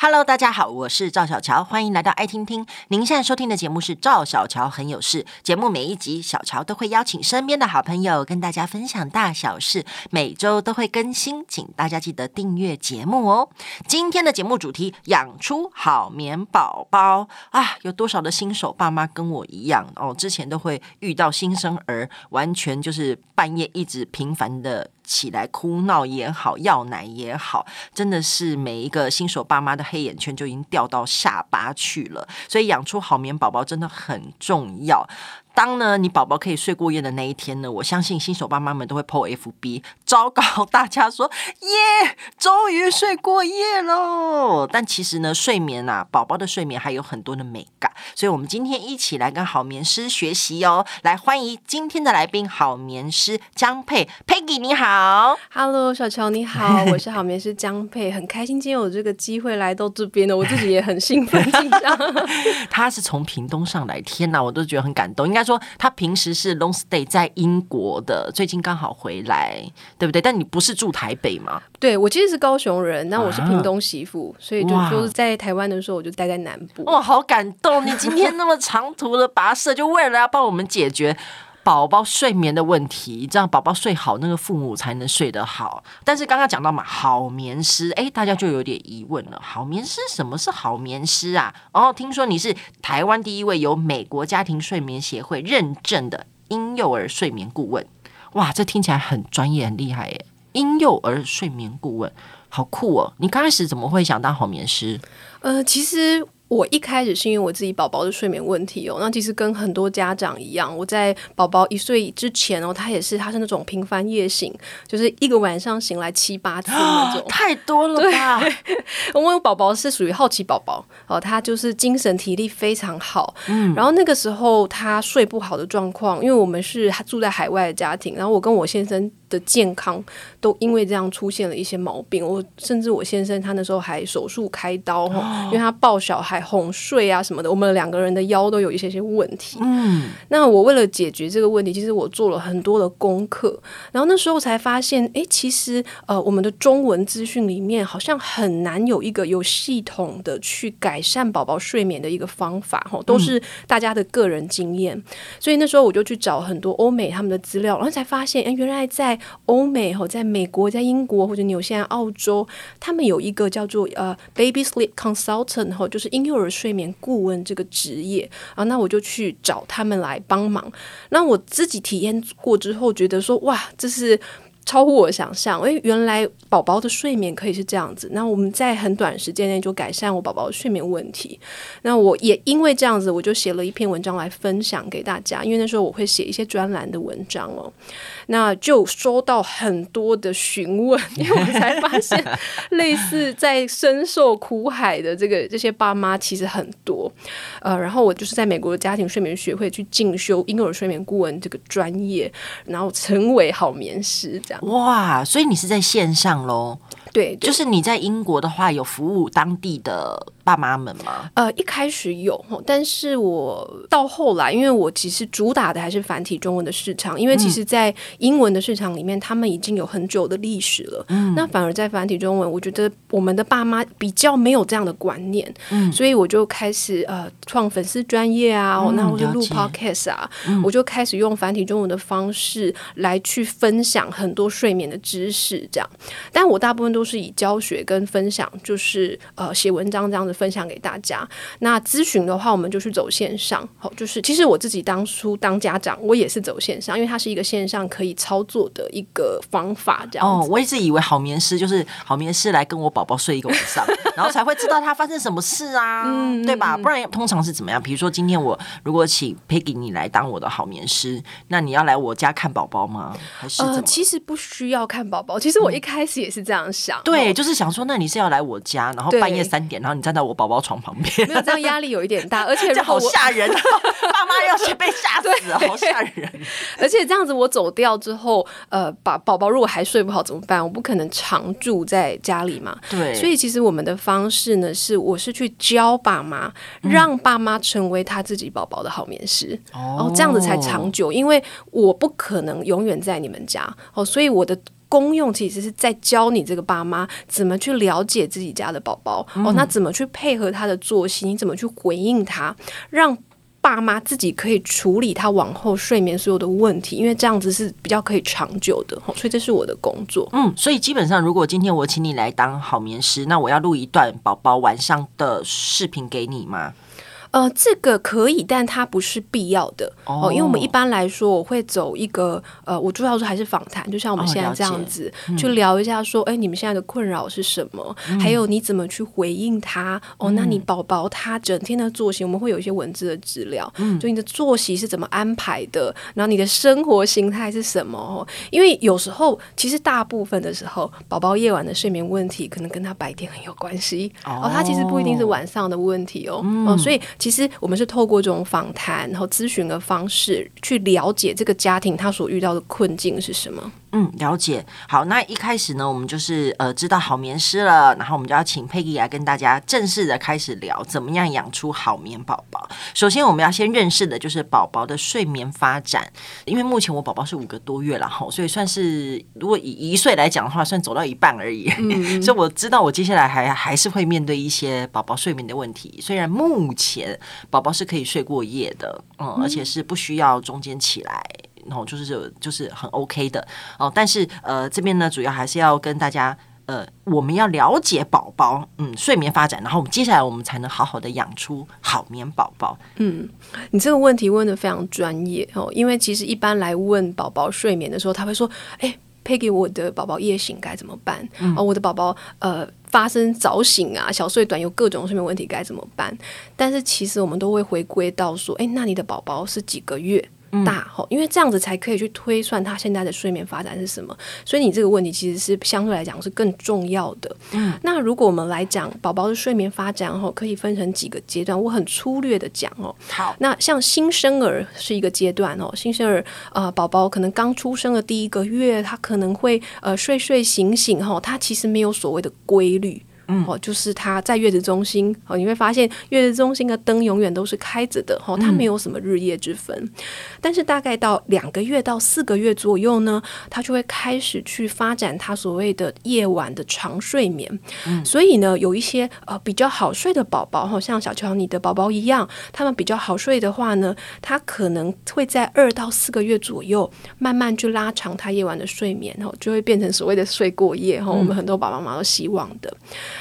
Hello，大家好，我是赵小乔，欢迎来到爱听听。您现在收听的节目是赵小乔很有事。节目每一集，小乔都会邀请身边的好朋友跟大家分享大小事，每周都会更新，请大家记得订阅节目哦。今天的节目主题：养出好眠宝宝啊！有多少的新手爸妈跟我一样哦？之前都会遇到新生儿，完全就是半夜一直频繁的。起来哭闹也好，要奶也好，真的是每一个新手爸妈的黑眼圈就已经掉到下巴去了。所以养出好棉宝宝真的很重要。当呢，你宝宝可以睡过夜的那一天呢，我相信新手爸妈们都会 po FB，昭告大家说：耶，终于睡过夜喽！但其实呢，睡眠啊，宝宝的睡眠还有很多的美感，所以我们今天一起来跟好眠师学习哦。来，欢迎今天的来宾，好眠师江佩 Peggy，你好，Hello，小乔你好，我是好眠师江佩，很开心今天有这个机会来到这边呢，我自己也很兴奋紧张。他是从屏东上来，天哪，我都觉得很感动，应该。说他平时是 long stay 在英国的，最近刚好回来，对不对？但你不是住台北吗？对，我其实是高雄人，那我是屏东媳妇，啊、所以就就是在台湾的时候，我就待在南部。哇，好感动！你今天那么长途的跋涉，就为了要帮我们解决。宝宝睡眠的问题，这样宝宝睡好，那个父母才能睡得好。但是刚刚讲到嘛，好眠师，诶，大家就有点疑问了。好眠师，什么是好眠师啊？哦，听说你是台湾第一位由美国家庭睡眠协会认证的婴幼儿睡眠顾问。哇，这听起来很专业、很厉害耶！婴幼儿睡眠顾问，好酷哦！你刚开始怎么会想当好眠师？呃，其实。我一开始是因为我自己宝宝的睡眠问题哦，那其实跟很多家长一样，我在宝宝一岁之前哦，他也是他是那种频繁夜醒，就是一个晚上醒来七八次那种，太多了吧？我们宝宝是属于好奇宝宝哦，他就是精神体力非常好，嗯，然后那个时候他睡不好的状况，因为我们是住在海外的家庭，然后我跟我先生的健康都因为这样出现了一些毛病，我甚至我先生他那时候还手术开刀哦，因为他抱小孩。哄睡啊什么的，我们两个人的腰都有一些些问题。嗯，那我为了解决这个问题，其实我做了很多的功课，然后那时候才发现，哎，其实呃，我们的中文资讯里面好像很难有一个有系统的去改善宝宝睡眠的一个方法，哈，都是大家的个人经验。嗯。所以那时候我就去找很多欧美他们的资料，然后才发现，哎，原来在欧美哈，在美国、在英国或者纽西兰、澳洲，他们有一个叫做呃 Baby Sleep Consultant 哈，就是婴幼儿睡眠顾问这个职业啊，那我就去找他们来帮忙。那我自己体验过之后，觉得说哇，这是。超乎我想象，诶，原来宝宝的睡眠可以是这样子。那我们在很短时间内就改善我宝宝的睡眠问题。那我也因为这样子，我就写了一篇文章来分享给大家。因为那时候我会写一些专栏的文章哦，那就收到很多的询问，因为我才发现类似在深受苦海的这个这些爸妈其实很多。呃，然后我就是在美国的家庭睡眠学会去进修婴儿睡眠顾问这个专业，然后成为好眠师这样。哇，所以你是在线上喽？对，对，就是你在英国的话，有服务当地的爸妈们吗？呃，一开始有，但是我到后来，因为我其实主打的还是繁体中文的市场，因为其实，在英文的市场里面，他们已经有很久的历史了。嗯，那反而在繁体中文，我觉得我们的爸妈比较没有这样的观念，嗯，所以我就开始呃创粉丝专业啊，那、嗯、我就录 podcast 啊，我就开始用繁体中文的方式来去分享很多睡眠的知识，这样。但我大部分都是以教学跟分享，就是呃写文章这样子分享给大家。那咨询的话，我们就去走线上。好，就是其实我自己当初当家长，我也是走线上，因为它是一个线上可以操作的一个方法。这样哦，我一直以为好眠师就是好眠师来跟我宝宝睡一个晚上，然后才会知道他发生什么事啊，嗯、对吧？不然通常是怎么样？比如说今天我如果请 Peggy 你来当我的好眠师，那你要来我家看宝宝吗？还是呃，其实不需要看宝宝。其实我一开始也是这样想。嗯对，就是想说，那你是要来我家，然后半夜三点，然后你站在我宝宝床旁边，没有这样压力有一点大，而且好吓人，爸妈要是被吓死，好吓人。而且这样子我走掉之后，呃，把宝宝如果还睡不好怎么办？我不可能常住在家里嘛。对，所以其实我们的方式呢，是我是去教爸妈，让爸妈成为他自己宝宝的好眠师，哦，这样子才长久，因为我不可能永远在你们家，哦，所以我的。功用其实是在教你这个爸妈怎么去了解自己家的宝宝、嗯、哦，那怎么去配合他的作息，你怎么去回应他，让爸妈自己可以处理他往后睡眠所有的问题，因为这样子是比较可以长久的，所以这是我的工作。嗯，所以基本上，如果今天我请你来当好眠师，那我要录一段宝宝晚上的视频给你吗？呃，这个可以，但它不是必要的哦、呃。因为我们一般来说，我会走一个呃，我主要说还是访谈，就像我们现在这样子、哦嗯、去聊一下，说，哎，你们现在的困扰是什么？嗯、还有你怎么去回应他？哦，那你宝宝他整天的作息，我们会有一些文字的资料，嗯，就你的作息是怎么安排的？然后你的生活形态是什么？哦，因为有时候其实大部分的时候，宝宝夜晚的睡眠问题可能跟他白天很有关系哦，哦，他其实不一定是晚上的问题哦，嗯、哦，所以。其实我们是透过这种访谈，然后咨询的方式去了解这个家庭他所遇到的困境是什么。嗯，了解。好，那一开始呢，我们就是呃知道好眠师了，然后我们就要请 Peggy 来跟大家正式的开始聊怎么样养出好眠宝宝。首先，我们要先认识的就是宝宝的睡眠发展，因为目前我宝宝是五个多月了哈，所以算是如果以一岁来讲的话，算走到一半而已。嗯、所以我知道我接下来还还是会面对一些宝宝睡眠的问题。虽然目前宝宝是可以睡过夜的，嗯，而且是不需要中间起来。然后就是就是很 OK 的哦，但是呃这边呢，主要还是要跟大家呃，我们要了解宝宝嗯睡眠发展，然后我们接下来我们才能好好的养出好眠宝宝。嗯，你这个问题问的非常专业哦，因为其实一般来问宝宝睡眠的时候，他会说：“哎，Peggy，我的宝宝夜醒该怎么办？嗯、哦，我的宝宝呃发生早醒啊、小睡短，有各种睡眠问题该怎么办？”但是其实我们都会回归到说：“哎，那你的宝宝是几个月？”大吼，因为这样子才可以去推算他现在的睡眠发展是什么，所以你这个问题其实是相对来讲是更重要的。嗯，那如果我们来讲宝宝的睡眠发展吼，可以分成几个阶段，我很粗略的讲哦。好，那像新生儿是一个阶段哦，新生儿呃宝宝可能刚出生的第一个月，他可能会呃睡睡醒醒吼，他其实没有所谓的规律。嗯，哦，就是他在月子中心哦，你会发现月子中心的灯永远都是开着的，哦，他没有什么日夜之分。嗯、但是大概到两个月到四个月左右呢，他就会开始去发展他所谓的夜晚的长睡眠。嗯，所以呢，有一些呃比较好睡的宝宝，哈，像小乔你的宝宝一样，他们比较好睡的话呢，他可能会在二到四个月左右慢慢去拉长他夜晚的睡眠，哦，就会变成所谓的睡过夜，哈，我们很多爸爸妈妈都希望的。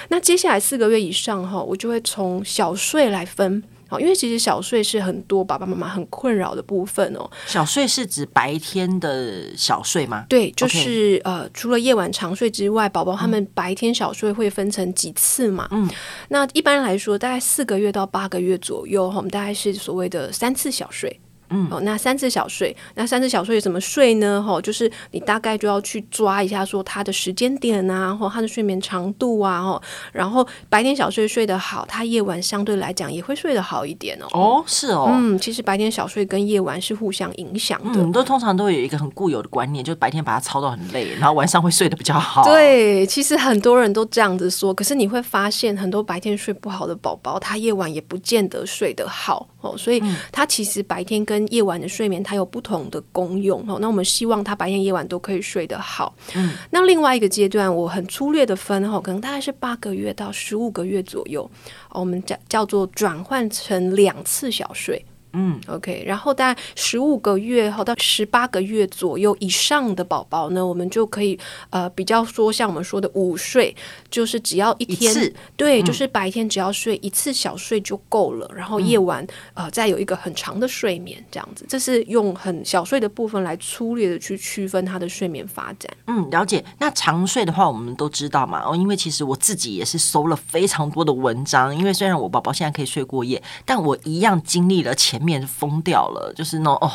那接下来四个月以上哈，我就会从小睡来分，好因为其实小睡是很多爸爸妈妈很困扰的部分哦。小睡是指白天的小睡吗？对，就是、呃，除了夜晚长睡之外，宝宝他们白天小睡会分成几次嘛？嗯，那一般来说，大概四个月到八个月左右，我们大概是所谓的三次小睡。嗯，哦，那三次小睡，那三次小睡怎么睡呢？哈、哦，就是你大概就要去抓一下，说他的时间点啊，或他的睡眠长度啊，哈，然后白天小睡睡得好，他夜晚相对来讲也会睡得好一点哦。哦，是哦，嗯，其实白天小睡跟夜晚是互相影响的。嗯，都通常都有一个很固有的观念，就是白天把他操到很累，然后晚上会睡得比较好。对，其实很多人都这样子说，可是你会发现，很多白天睡不好的宝宝，他夜晚也不见得睡得好。哦，所以他其实白天跟夜晚的睡眠，它有不同的功用。哦，那我们希望他白天夜晚都可以睡得好。嗯，那另外一个阶段，我很粗略的分，哈，可能大概是八个月到十五个月左右，我们叫叫做转换成两次小睡。嗯，OK，然后大概十五个月后到十八个月左右以上的宝宝呢，我们就可以呃比较说像我们说的午睡，就是只要一天，一对、嗯，就是白天只要睡一次小睡就够了，然后夜晚、嗯、呃再有一个很长的睡眠这样子，这是用很小睡的部分来粗略的去区分他的睡眠发展。嗯，了解。那长睡的话，我们都知道嘛，哦，因为其实我自己也是搜了非常多的文章，因为虽然我宝宝现在可以睡过夜，但我一样经历了前。面疯掉了，就是那种哦，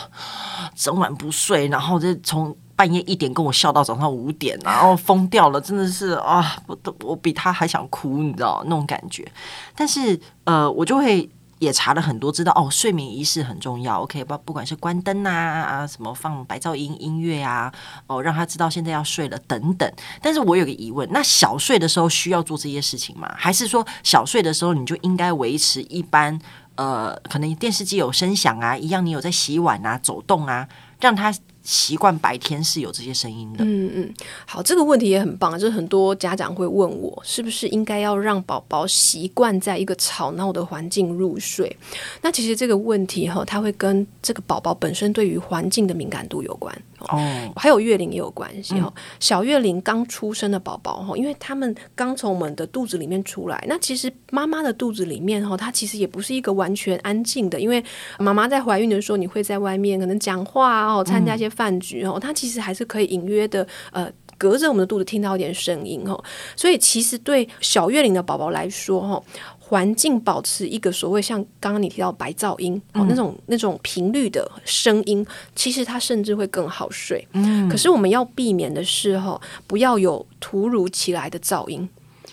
整晚不睡，然后就从半夜一点跟我笑到早上五点，然后疯掉了，真的是啊，我都我比他还想哭，你知道那种感觉。但是呃，我就会也查了很多，知道哦，睡眠仪式很重要。OK，不不管是关灯啊啊，什么放白噪音音乐啊，哦，让他知道现在要睡了等等。但是我有个疑问，那小睡的时候需要做这些事情吗？还是说小睡的时候你就应该维持一般？呃，可能电视机有声响啊，一样你有在洗碗啊、走动啊，让他习惯白天是有这些声音的？嗯嗯，好，这个问题也很棒，就是很多家长会问我，是不是应该要让宝宝习惯在一个吵闹的环境入睡？那其实这个问题哈，它会跟这个宝宝本身对于环境的敏感度有关哦，还有月龄也有关系哦。嗯、小月龄刚出生的宝宝哈，因为他们刚从我们的肚子里面出来，那其实妈妈的肚子里面哈，它其实也不是一个完全安静的，因为妈妈在怀孕的时候，你会在外面可能讲话哦，参加一些饭局哦，它其实还是可以隐约的呃，隔着我们的肚子听到一点声音哦。所以其实对小月龄的宝宝来说哈，环境保持一个所谓像刚刚你提到白噪音哦，那种那种频率的声音，其实它甚至会更好睡。嗯，可是我们要避免的是哈，不要有突如其来的噪音。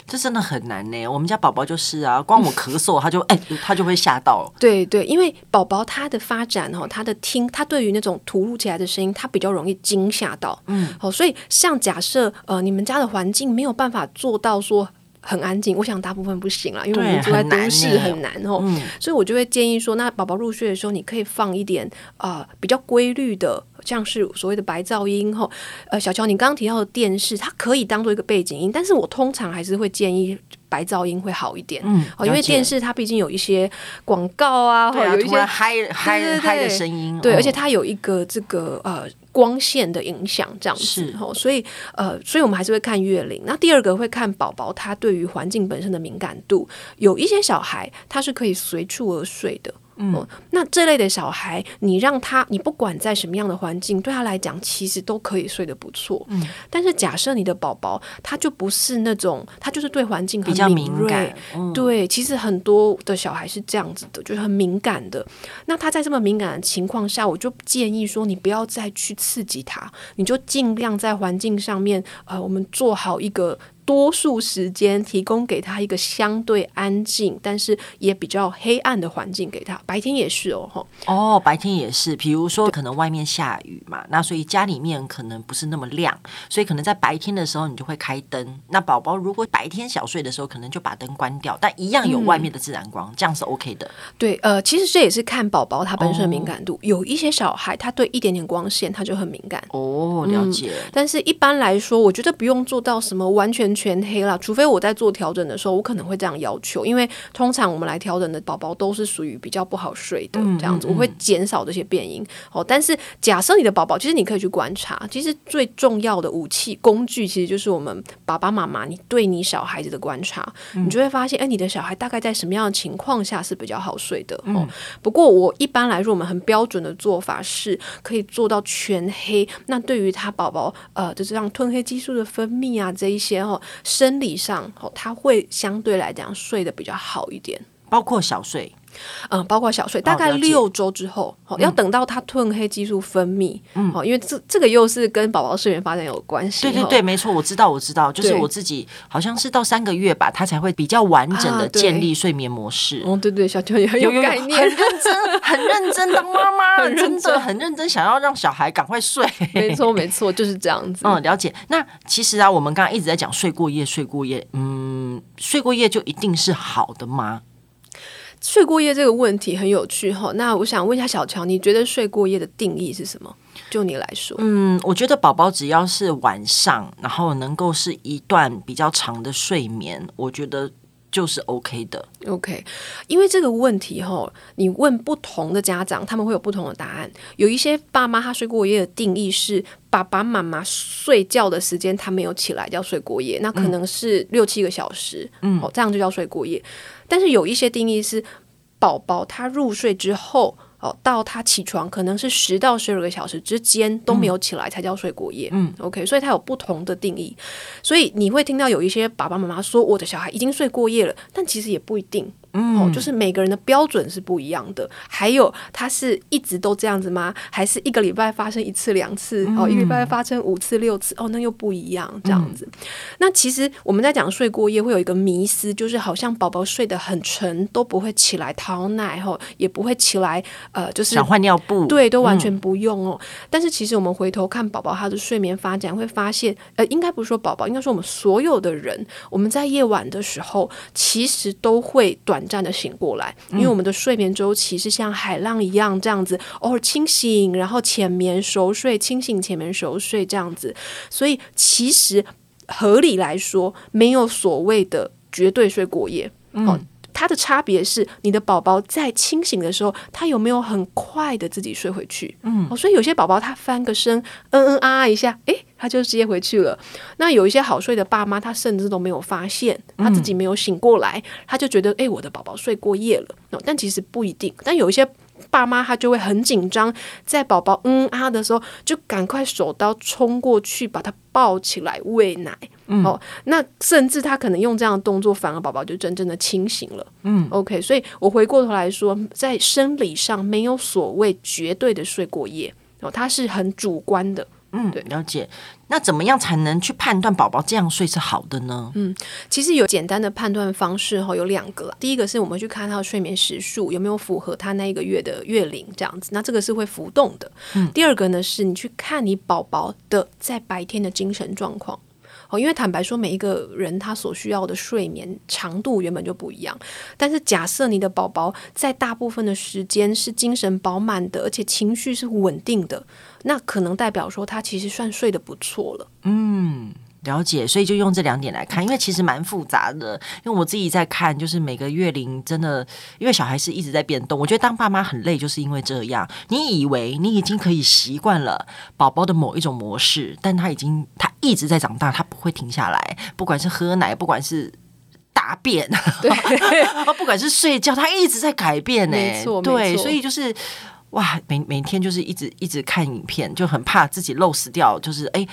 这真的很难呢。我们家宝宝就是啊，光我咳嗽，他就哎、欸，他就会吓到。对对，因为宝宝他的发展哦，他的听，他对于那种突如其来的声音，他比较容易惊吓到。嗯，好，所以像假设呃，你们家的环境没有办法做到说很安静，我想大部分不行了，因为我们住在都市很难哦。嗯，所以我就会建议说，那宝宝入睡的时候，你可以放一点啊、呃、比较规律的。像是所谓的白噪音哈，呃，小乔，你刚刚提到的电视，它可以当做一个背景音，但是我通常还是会建议白噪音会好一点，嗯，哦因为电视它毕竟有一些广告啊，对啊，有一些嗨嗨嗨的声音，对，而且它有一个这个呃光线的影响，这样子，所以呃，所以我们还是会看月龄。那第二个会看宝宝他对于环境本身的敏感度，有一些小孩他是可以随处而睡的。嗯，那这类的小孩，你让他，你不管在什么样的环境，对他来讲，其实都可以睡得不错。嗯，但是假设你的宝宝，他就不是那种，他就是对环境很，比较敏感。嗯，对，其实很多的小孩是这样子的，就是很敏感的。那他在这么敏感的情况下，我就建议说，你不要再去刺激他，你就尽量在环境上面，呃，我们做好一个。多数时间提供给他一个相对安静，但是也比较黑暗的环境给他。白天也是哦，哦，白天也是。比如说，可能外面下雨嘛，那所以家里面可能不是那么亮，所以可能在白天的时候你就会开灯。那宝宝如果白天小睡的时候，可能就把灯关掉，但一样有外面的自然光，嗯、这样是 OK 的。对，呃，其实这也是看宝宝他本身的敏感度。哦、有一些小孩他对一点点光线他就很敏感。哦，了解、嗯。但是一般来说，我觉得不用做到什么完全。全黑了，除非我在做调整的时候，我可能会这样要求，因为通常我们来调整的宝宝都是属于比较不好睡的这样子，我会减少这些变音。哦，但是假设你的宝宝，其实你可以去观察，其实最重要的武器工具，其实就是我们爸爸妈妈你对你小孩子的观察，你就会发现，哎，你的小孩大概在什么样的情况下是比较好睡的。哦，不过我一般来说，我们很标准的做法是可以做到全黑。那对于他宝宝，呃，就是让褪黑激素的分泌啊这一些哦。生理上，哦，他会相对来讲睡得比较好一点，包括小睡。嗯，包括小睡，大概六周之后，好、哦，要等到他褪黑激素分泌，嗯，好，因为这这个又是跟宝宝睡眠发展有关系。对对对，没错，我知道，我知道，就是我自己好像是到三个月吧，他才会比较完整的建立睡眠模式。哦，对对，小乔也很有概念，很认真，很认真的妈妈，真的很认真，想要让小孩赶快睡。没错，没错，就是这样子。嗯，了解。那其实啊，我们刚刚一直在讲睡过夜，睡过夜，嗯，睡过夜就一定是好的吗？睡过夜这个问题很有趣哈，那我想问一下小乔，你觉得睡过夜的定义是什么？就你来说，嗯，我觉得宝宝只要是晚上，然后能够是一段比较长的睡眠，我觉得就是 OK 的。OK，因为这个问题哈，你问不同的家长，他们会有不同的答案。有一些爸妈他睡过夜的定义是爸爸妈妈睡觉的时间他没有起来叫睡过夜，那可能是六七个小时，嗯，哦，这样就叫睡过夜。但是有一些定义是，宝宝他入睡之后，哦，到他起床可能是十到十二个小时之间都没有起来才叫睡过夜。嗯，OK，所以他有不同的定义。所以你会听到有一些爸爸妈妈说，我的小孩已经睡过夜了，但其实也不一定。嗯、哦，就是每个人的标准是不一样的。还有，他是一直都这样子吗？还是一个礼拜发生一次两次？嗯、哦，一个礼拜发生五次六次？哦，那又不一样。这样子。嗯、那其实我们在讲睡过夜，会有一个迷思，就是好像宝宝睡得很沉，都不会起来讨奶，吼，也不会起来，呃，就是想换尿布，对，都完全不用哦。嗯、但是其实我们回头看宝宝他的睡眠发展，会发现，呃，应该不是说宝宝，应该说我们所有的人，我们在夜晚的时候，其实都会短。短暂的醒过来，因为我们的睡眠周期是像海浪一样这样子，偶尔清醒，然后浅眠熟睡，清醒浅眠熟睡这样子，所以其实合理来说，没有所谓的绝对睡过夜。嗯。它的差别是，你的宝宝在清醒的时候，他有没有很快的自己睡回去？嗯，哦，所以有些宝宝他翻个身，嗯嗯啊啊一下，诶，他就直接回去了。那有一些好睡的爸妈，他甚至都没有发现，他自己没有醒过来，他就觉得，诶，我的宝宝睡过夜了。哦，但其实不一定。但有一些爸妈他就会很紧张，在宝宝嗯啊的时候，就赶快手刀冲过去把他抱起来喂奶。嗯、哦，那甚至他可能用这样的动作，反而宝宝就真正的清醒了。嗯，OK，所以我回过头来说，在生理上没有所谓绝对的睡过夜哦，它是很主观的。嗯，对，了解。那怎么样才能去判断宝宝这样睡是好的呢？嗯，其实有简单的判断方式哈，有两个。第一个是我们去看他的睡眠时数有没有符合他那一个月的月龄这样子，那这个是会浮动的。嗯，第二个呢是你去看你宝宝的在白天的精神状况。哦，因为坦白说，每一个人他所需要的睡眠长度原本就不一样。但是假设你的宝宝在大部分的时间是精神饱满的，而且情绪是稳定的，那可能代表说他其实算睡得不错了。嗯。了解，所以就用这两点来看，因为其实蛮复杂的。因为我自己在看，就是每个月龄真的，因为小孩是一直在变动。我觉得当爸妈很累，就是因为这样。你以为你已经可以习惯了宝宝的某一种模式，但他已经他一直在长大，他不会停下来。不管是喝奶，不管是大便，对，不管是睡觉，他一直在改变呢。没错，对，所以就是哇，每每天就是一直一直看影片，就很怕自己漏死掉，就是哎。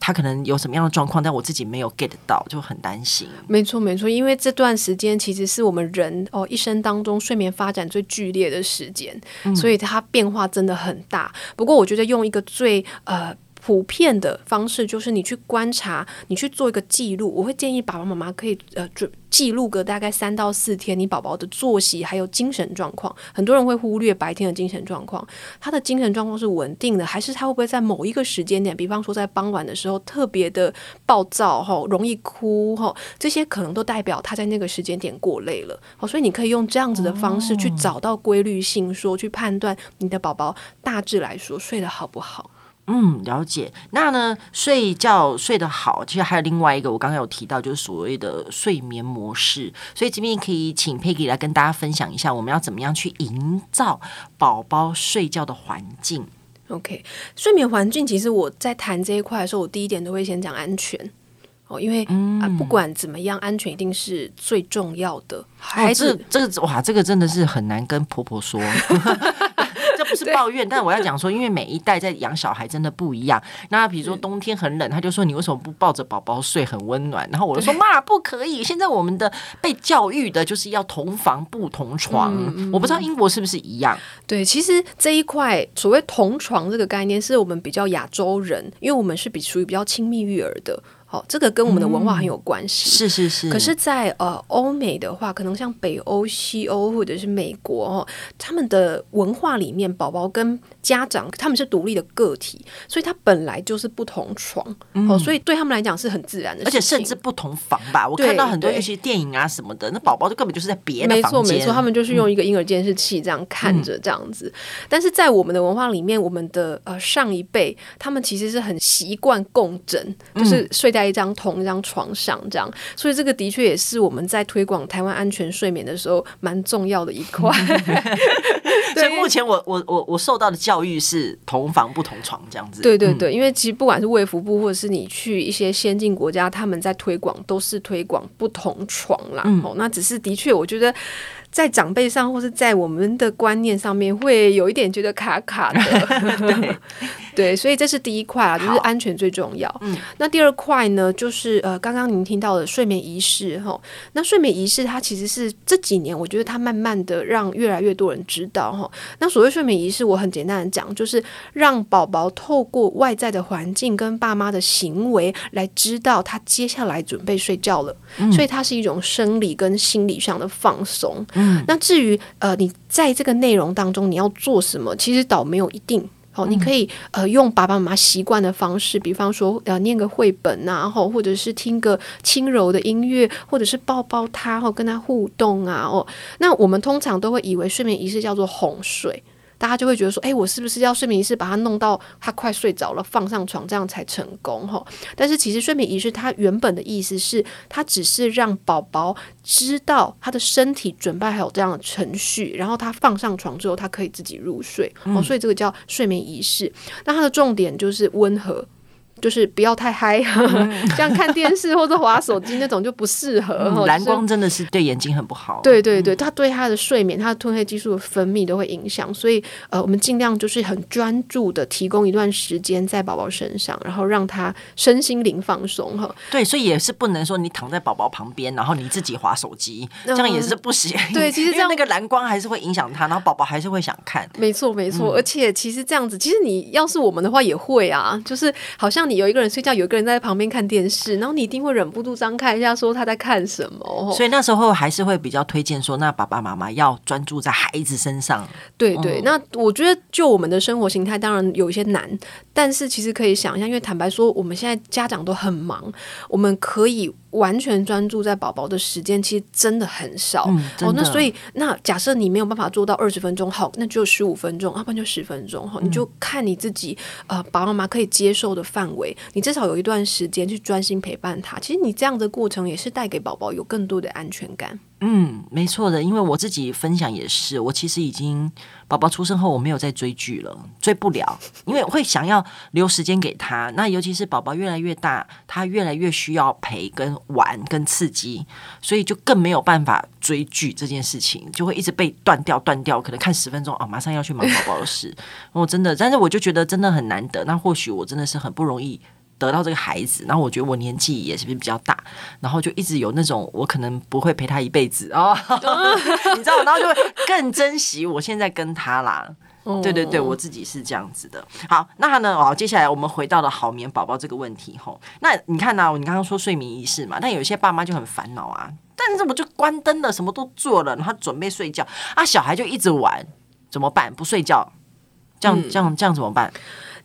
他可能有什么样的状况，但我自己没有 get 到，就很担心。没错，没错，因为这段时间其实是我们人哦一生当中睡眠发展最剧烈的时间，嗯、所以它变化真的很大。不过，我觉得用一个最呃。普遍的方式就是你去观察，你去做一个记录。我会建议爸爸妈妈可以呃，就记录个大概三到四天，你宝宝的作息还有精神状况。很多人会忽略白天的精神状况，他的精神状况是稳定的，还是他会不会在某一个时间点，比方说在傍晚的时候特别的暴躁哈，容易哭哈，这些可能都代表他在那个时间点过累了。好，所以你可以用这样子的方式去找到规律性，说去判断你的宝宝大致来说睡得好不好。嗯，了解。那呢，睡觉睡得好，其实还有另外一个，我刚刚有提到，就是所谓的睡眠模式。所以这边可以请 Peggy 来跟大家分享一下，我们要怎么样去营造宝宝睡觉的环境。OK，睡眠环境，其实我在谈这一块的时候，我第一点都会先讲安全哦，因为、嗯、啊，不管怎么样，安全一定是最重要的。还是、哦、这，这个哇，这个真的是很难跟婆婆说。不是抱怨，但我要讲说，因为每一代在养小孩真的不一样。那比如说冬天很冷，他就说你为什么不抱着宝宝睡很温暖？然后我就说妈，不可以。现在我们的被教育的就是要同房不同床。我不知道英国是不是一样？对，其实这一块所谓同床这个概念，是我们比较亚洲人，因为我们是比属于比较亲密育儿的。好，这个跟我们的文化很有关系。嗯、是是是。可是在，在呃欧美的话，可能像北欧、西欧或者是美国哦，他们的文化里面，宝宝跟家长他们是独立的个体，所以他本来就是不同床。嗯、哦，所以对他们来讲是很自然的。而且甚至不同房吧，我看到很多一些电影啊什么的，那宝宝就根本就是在别的房间。没错没错，他们就是用一个婴儿监视器这样看着这样子。嗯、但是在我们的文化里面，我们的呃上一辈他们其实是很习惯共枕，就是睡在。在一张同一张床上，这样，所以这个的确也是我们在推广台湾安全睡眠的时候蛮重要的一块。所以目前我我我我受到的教育是同房不同床这样子。对对对，因为其实不管是卫福部或者是你去一些先进国家，他们在推广都是推广不同床啦。嗯、哦，那只是的确，我觉得。在长辈上，或是在我们的观念上面，会有一点觉得卡卡的。对，对，所以这是第一块啊，就是安全最重要。嗯，那第二块呢，就是呃，刚刚您听到的睡眠仪式哈。那睡眠仪式它其实是这几年，我觉得它慢慢的让越来越多人知道哈。那所谓睡眠仪式，我很简单的讲，就是让宝宝透过外在的环境跟爸妈的行为来知道他接下来准备睡觉了。嗯，所以它是一种生理跟心理上的放松。嗯，那至于呃，你在这个内容当中你要做什么，其实倒没有一定。好，你可以呃用爸爸妈妈习惯的方式，比方说呃念个绘本呐、啊，或者是听个轻柔的音乐，或者是抱抱他，或跟他互动啊，哦，那我们通常都会以为睡眠仪式叫做哄睡。大家就会觉得说，哎，我是不是要睡眠仪式把他弄到他快睡着了，放上床，这样才成功？哈，但是其实睡眠仪式它原本的意思是，它只是让宝宝知道他的身体准备还有这样的程序，然后他放上床之后，他可以自己入睡。哦，所以这个叫睡眠仪式。那它的重点就是温和。就是不要太嗨，像看电视或者滑手机那种就不适合。嗯，蓝光真的是对眼睛很不好。对对对，它对他的睡眠、他的褪黑激素的分泌都会影响。所以呃，我们尽量就是很专注的提供一段时间在宝宝身上，然后让他身心灵放松哈。对，所以也是不能说你躺在宝宝旁边，然后你自己滑手机，这样也是不行。嗯、对，其实这样那个蓝光还是会影响他，然后宝宝还是会想看。没错没错，而且其实这样子，其实你要是我们的话也会啊，就是好像。你有一个人睡觉，有一个人在旁边看电视，然后你一定会忍不住张开一下，说他在看什么。所以那时候还是会比较推荐说，那爸爸妈妈要专注在孩子身上。对对，嗯、那我觉得就我们的生活形态，当然有一些难，但是其实可以想一下，因为坦白说，我们现在家长都很忙，我们可以。完全专注在宝宝的时间其实真的很少、嗯、哦。那所以，那假设你没有办法做到二十分钟，好，那就十五分钟，要不然就十分钟哈。你就看你自己呃，爸爸妈妈可以接受的范围，你至少有一段时间去专心陪伴他。其实你这样的过程也是带给宝宝有更多的安全感。嗯，没错的，因为我自己分享也是，我其实已经宝宝出生后，我没有再追剧了，追不了，因为会想要留时间给他。那尤其是宝宝越来越大，他越来越需要陪、跟玩、跟刺激，所以就更没有办法追剧这件事情，就会一直被断掉、断掉。可能看十分钟啊，马上要去忙宝宝的事。我真的，但是我就觉得真的很难得。那或许我真的是很不容易。得到这个孩子，然后我觉得我年纪也是比较大，然后就一直有那种我可能不会陪他一辈子啊，哦、你知道，然后就会更珍惜我现在跟他啦。对对对，我自己是这样子的。好，那呢，哦，接下来我们回到了好眠宝宝这个问题吼。那你看呢、啊，你刚刚说睡眠仪式嘛，但有些爸妈就很烦恼啊。但是我就关灯了，什么都做了，然后准备睡觉啊，小孩就一直玩，怎么办？不睡觉，这样这样这样怎么办？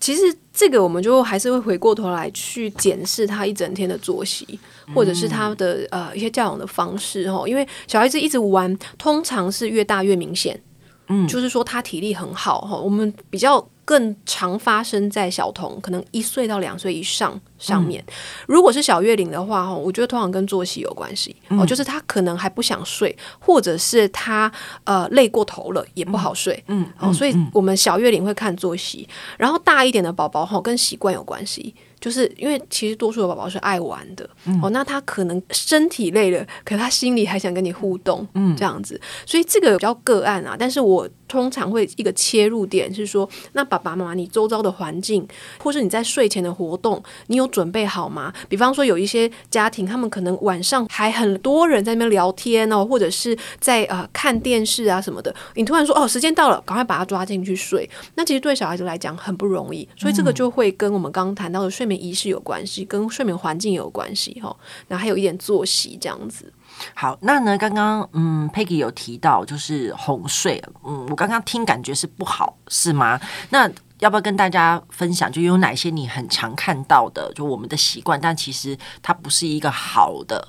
其实这个我们就还是会回过头来去检视他一整天的作息，或者是他的呃一些教养的方式哦。因为小孩子一直玩，通常是越大越明显。嗯，就是说他体力很好哈。我们比较更常发生在小童可能一岁到两岁以上上面。如果是小月龄的话哈，我觉得通常跟作息有关系哦，就是他可能还不想睡，或者是他呃累过头了也不好睡。嗯，哦，所以我们小月龄会看作息，然后大一点的宝宝哈跟习惯有关系。就是因为其实多数的宝宝是爱玩的，嗯、哦，那他可能身体累了，可他心里还想跟你互动，嗯，这样子，所以这个比较个案啊。但是我通常会一个切入点是说，那爸爸妈妈，你周遭的环境，或是你在睡前的活动，你有准备好吗？比方说有一些家庭，他们可能晚上还很多人在那边聊天哦，或者是在呃看电视啊什么的，你突然说哦，时间到了，赶快把他抓进去睡，那其实对小孩子来讲很不容易，所以这个就会跟我们刚刚谈到的睡眠仪式有关系，跟睡眠环境有关系哈，然后还有一点作息这样子。好，那呢，刚刚嗯，Peggy 有提到就是哄睡，嗯，我刚刚听感觉是不好，是吗？那要不要跟大家分享，就有哪些你很常看到的，就我们的习惯，但其实它不是一个好的。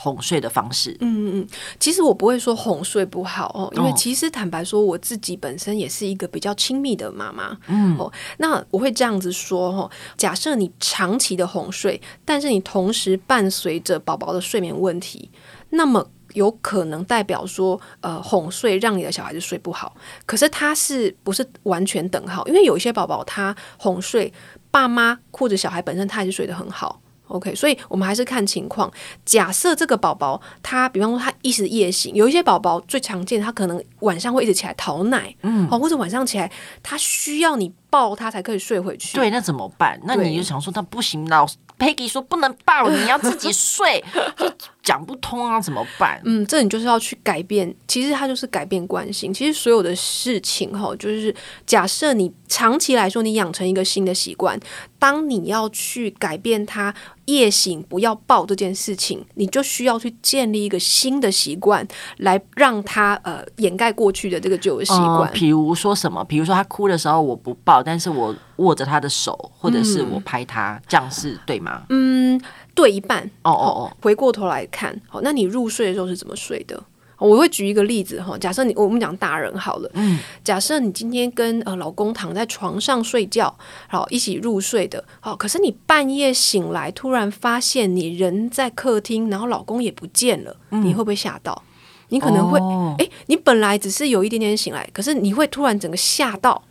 哄睡的方式，嗯嗯嗯，其实我不会说哄睡不好哦，因为其实坦白说，我自己本身也是一个比较亲密的妈妈，嗯。哦，那我会这样子说哦，假设你长期的哄睡，但是你同时伴随着宝宝的睡眠问题，那么有可能代表说，呃，哄睡让你的小孩子睡不好，可是他是不是完全等号？因为有一些宝宝他哄睡，爸妈或者小孩本身他也是睡得很好。OK，所以我们还是看情况。假设这个宝宝他，比方说他一直夜醒，有一些宝宝最常见，他可能晚上会一直起来讨奶，嗯，或者晚上起来他需要你抱他才可以睡回去。对，那怎么办？那你就想说他不行，老 Peggy 说不能抱，你要自己睡。讲不通啊，怎么办？嗯，这你就是要去改变。其实它就是改变惯性。其实所有的事情哈，就是假设你长期来说你养成一个新的习惯，当你要去改变它，夜醒不要抱这件事情，你就需要去建立一个新的习惯，来让它呃掩盖过去的这个旧习惯。呃，比如说什么？比如说他哭的时候我不抱，但是我握着他的手，或者是我拍他，嗯、这样是对吗？嗯。对一半哦哦哦，回过头来看，好，那你入睡的时候是怎么睡的？我会举一个例子哈，假设你我们讲大人好了，嗯，假设你今天跟呃老公躺在床上睡觉，好一起入睡的，好，可是你半夜醒来，突然发现你人在客厅，然后老公也不见了，嗯、你会不会吓到？你可能会，哎、哦欸，你本来只是有一点点醒来，可是你会突然整个吓到。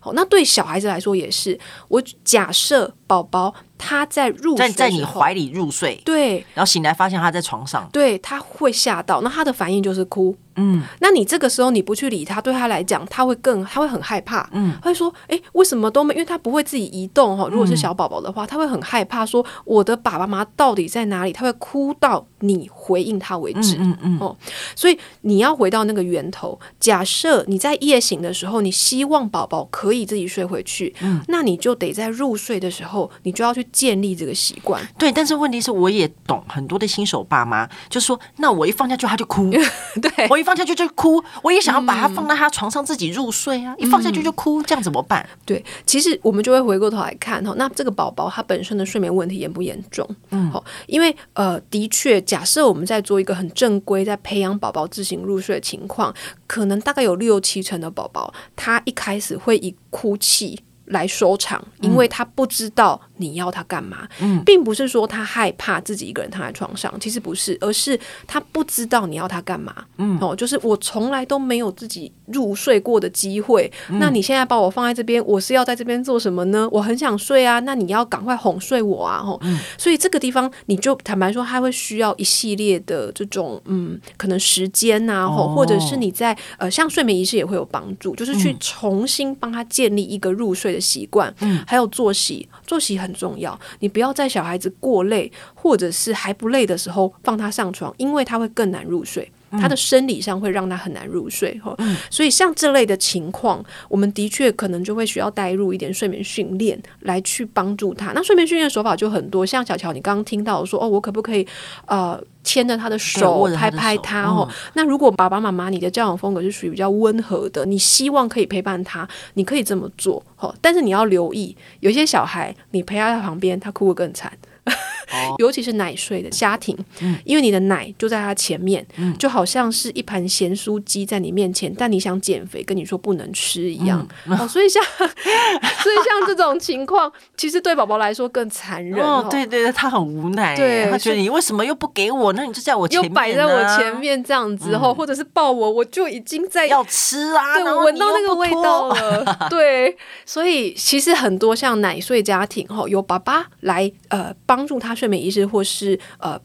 好，那对小孩子来说也是，我假设宝宝。他在入睡在在你怀里入睡，对，然后醒来发现他在床上，对，他会吓到，那他的反应就是哭，嗯，那你这个时候你不去理他，对他来讲他会更他会很害怕，嗯，他会说，哎，为什么都没？因为他不会自己移动哈。如果是小宝宝的话，他会很害怕，说我的爸爸妈妈到底在哪里？他会哭到你回应他为止，嗯嗯哦，所以你要回到那个源头。假设你在夜醒的时候，你希望宝宝可以自己睡回去，嗯，那你就得在入睡的时候，你就要去。建立这个习惯，对，但是问题是，我也懂很多的新手爸妈，就说，那我一放下去他就哭，对，我一放下去就哭，我也想要把他放在他床上自己入睡啊，嗯、一放下去就哭，这样怎么办？对，其实我们就会回过头来看哈，那这个宝宝他本身的睡眠问题严不严重？嗯，好，因为呃，的确，假设我们在做一个很正规在培养宝宝自行入睡的情况，可能大概有六七成的宝宝，他一开始会以哭泣来收场，因为他不知道。你要他干嘛？嗯，并不是说他害怕自己一个人躺在床上，其实不是，而是他不知道你要他干嘛。嗯，哦，就是我从来都没有自己入睡过的机会。嗯，那你现在把我放在这边，我是要在这边做什么呢？我很想睡啊，那你要赶快哄睡我啊！吼，嗯，所以这个地方你就坦白说，他会需要一系列的这种嗯，可能时间啊，或，哦，或者是你在呃，像睡眠仪式也会有帮助，就是去重新帮他建立一个入睡的习惯。嗯，还有作息，作息很。重要，你不要在小孩子过累或者是还不累的时候放他上床，因为他会更难入睡，他的生理上会让他很难入睡。嗯，所以像这类的情况，我们的确可能就会需要带入一点睡眠训练来去帮助他。那睡眠训练手法就很多，像小乔你刚刚听到说，哦，我可不可以呃？牵着他的手，拍拍他哦。嗯、那如果爸爸妈妈你的教养风格是属于比较温和的，你希望可以陪伴他，你可以这么做。哦，但是你要留意，有些小孩你陪他在旁边，他哭得更惨。尤其是奶睡的家庭，嗯、因为你的奶就在他前面，嗯、就好像是一盘咸酥鸡在你面前，但你想减肥，跟你说不能吃一样。嗯、哦，所以像所以像这种情况，其实对宝宝来说更残忍。哦，对对对，他很无奈，对，他觉得你为什么又不给我？那你就在我前面，又摆在我前面这样子，后、嗯、或者是抱我，我就已经在要吃啊，对，我闻到那个味道了。对，所以其实很多像奶睡家庭，哈，有爸爸来呃帮帮助他。睡眠仪式，或是呃。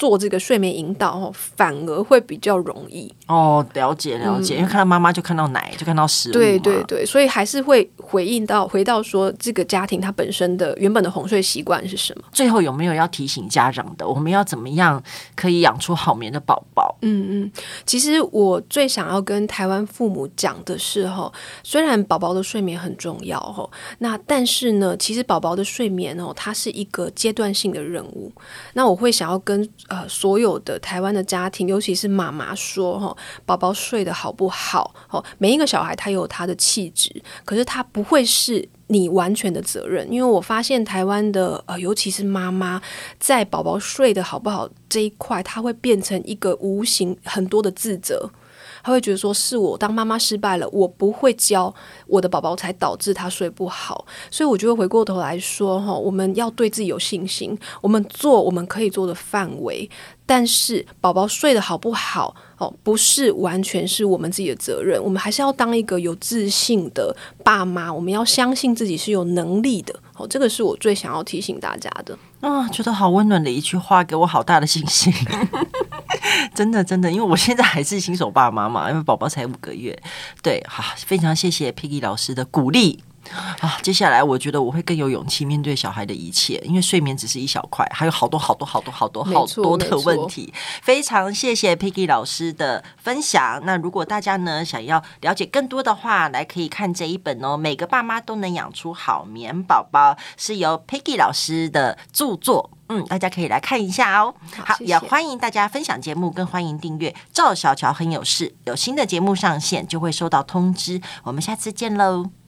做这个睡眠引导哦，反而会比较容易哦。了解了解，嗯、因为看到妈妈就看到奶，就看到食物。对对对，所以还是会回应到回到说这个家庭它本身的原本的哄睡习惯是什么。最后有没有要提醒家长的？我们要怎么样可以养出好眠的宝宝？嗯嗯，其实我最想要跟台湾父母讲的是哈，虽然宝宝的睡眠很重要哈，那但是呢，其实宝宝的睡眠哦，它是一个阶段性的任务。那我会想要跟呃，所有的台湾的家庭，尤其是妈妈说哈，宝宝睡得好不好？哦，每一个小孩他有他的气质，可是他不会是你完全的责任，因为我发现台湾的呃，尤其是妈妈，在宝宝睡得好不好这一块，他会变成一个无形很多的自责。他会觉得说是我当妈妈失败了，我不会教我的宝宝，才导致他睡不好。所以我觉得回过头来说，哈，我们要对自己有信心，我们做我们可以做的范围。但是宝宝睡得好不好，哦，不是完全是我们自己的责任。我们还是要当一个有自信的爸妈，我们要相信自己是有能力的。哦，这个是我最想要提醒大家的。啊，觉得好温暖的一句话，给我好大的信心。真的，真的，因为我现在还是新手爸妈嘛，因为宝宝才五个月。对，好，非常谢谢 Piggy 老师的鼓励。啊，接下来我觉得我会更有勇气面对小孩的一切，因为睡眠只是一小块，还有好多好多好多好多好多的问题。非常谢谢 Piggy 老师的分享。那如果大家呢想要了解更多的话，来可以看这一本哦，《每个爸妈都能养出好眠宝宝》，是由 Piggy 老师的著作。嗯，大家可以来看一下哦。好，也欢迎大家分享节目，更欢迎订阅赵小乔很有事。有新的节目上线就会收到通知。我们下次见喽。